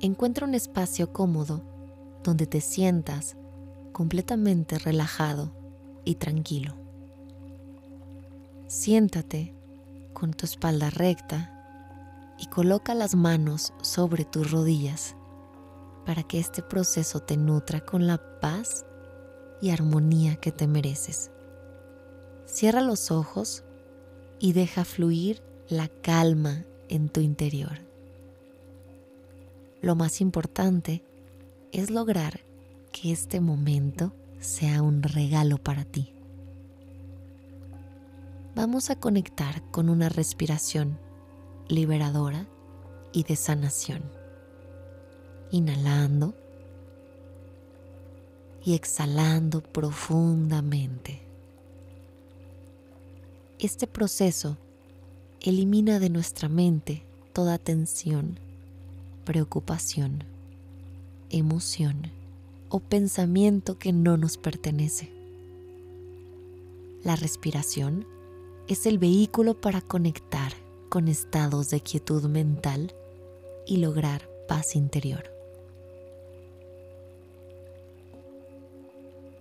encuentra un espacio cómodo donde te sientas completamente relajado y tranquilo. Siéntate con tu espalda recta y coloca las manos sobre tus rodillas para que este proceso te nutra con la paz y armonía que te mereces. Cierra los ojos y deja fluir la calma en tu interior. Lo más importante es lograr que este momento sea un regalo para ti. Vamos a conectar con una respiración liberadora y de sanación. Inhalando y exhalando profundamente. Este proceso elimina de nuestra mente toda tensión, preocupación, emoción o pensamiento que no nos pertenece. La respiración es el vehículo para conectar con estados de quietud mental y lograr paz interior.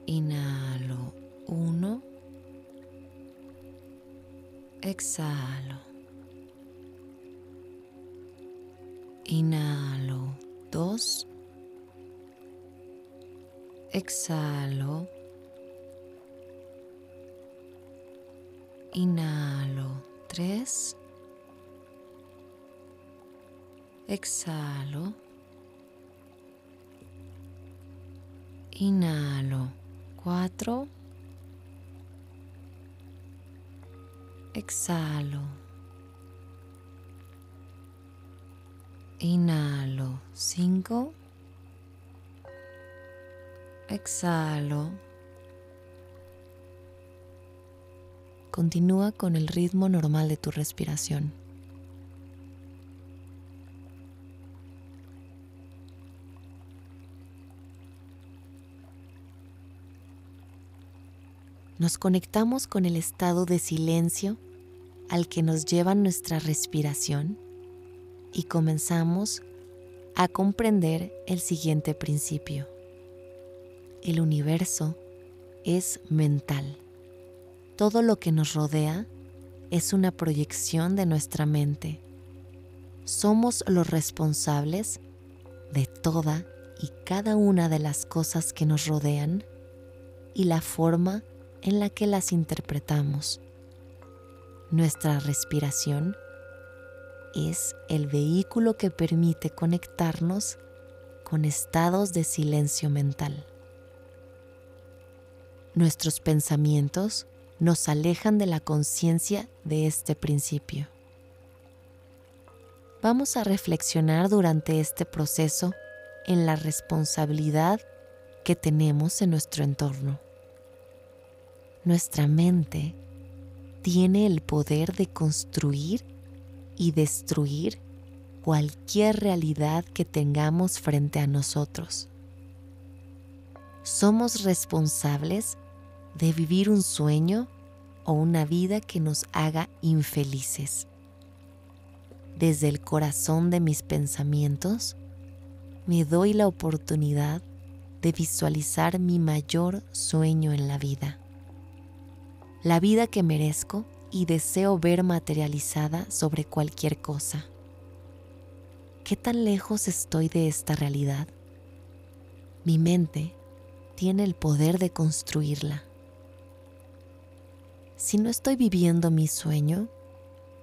Inhalo uno. Exhalo. Inhalo dos. Exhalo. Inhalo tres. Exhalo. Inhalo cuatro. Exhalo. Inhalo cinco. Exhalo. Continúa con el ritmo normal de tu respiración. nos conectamos con el estado de silencio al que nos lleva nuestra respiración y comenzamos a comprender el siguiente principio. El universo es mental. Todo lo que nos rodea es una proyección de nuestra mente. Somos los responsables de toda y cada una de las cosas que nos rodean y la forma en la que las interpretamos. Nuestra respiración es el vehículo que permite conectarnos con estados de silencio mental. Nuestros pensamientos nos alejan de la conciencia de este principio. Vamos a reflexionar durante este proceso en la responsabilidad que tenemos en nuestro entorno. Nuestra mente tiene el poder de construir y destruir cualquier realidad que tengamos frente a nosotros. Somos responsables de vivir un sueño o una vida que nos haga infelices. Desde el corazón de mis pensamientos, me doy la oportunidad de visualizar mi mayor sueño en la vida la vida que merezco y deseo ver materializada sobre cualquier cosa. ¿Qué tan lejos estoy de esta realidad? Mi mente tiene el poder de construirla. Si no estoy viviendo mi sueño,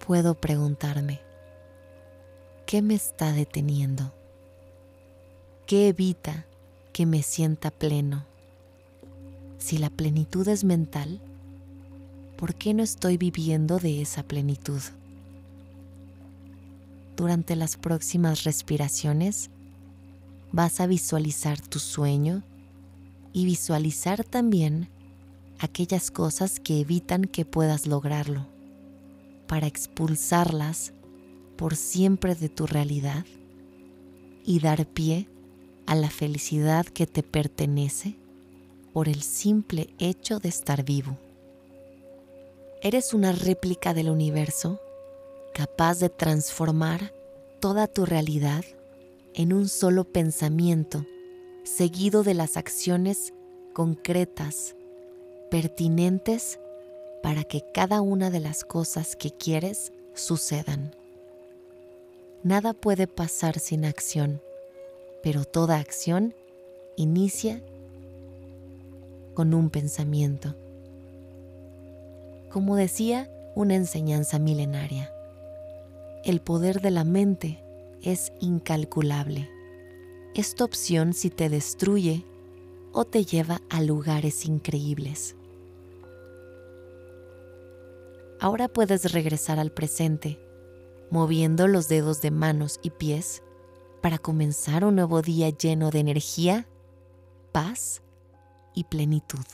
puedo preguntarme, ¿qué me está deteniendo? ¿Qué evita que me sienta pleno? Si la plenitud es mental, ¿por qué no estoy viviendo de esa plenitud? Durante las próximas respiraciones vas a visualizar tu sueño y visualizar también aquellas cosas que evitan que puedas lograrlo, para expulsarlas por siempre de tu realidad y dar pie a la felicidad que te pertenece por el simple hecho de estar vivo. Eres una réplica del universo capaz de transformar toda tu realidad en un solo pensamiento, seguido de las acciones concretas, pertinentes para que cada una de las cosas que quieres sucedan. Nada puede pasar sin acción, pero toda acción inicia con un pensamiento. Como decía una enseñanza milenaria, el poder de la mente es incalculable. Esta opción si te destruye o te lleva a lugares increíbles. Ahora puedes regresar al presente moviendo los dedos de manos y pies para comenzar un nuevo día lleno de energía, paz y plenitud.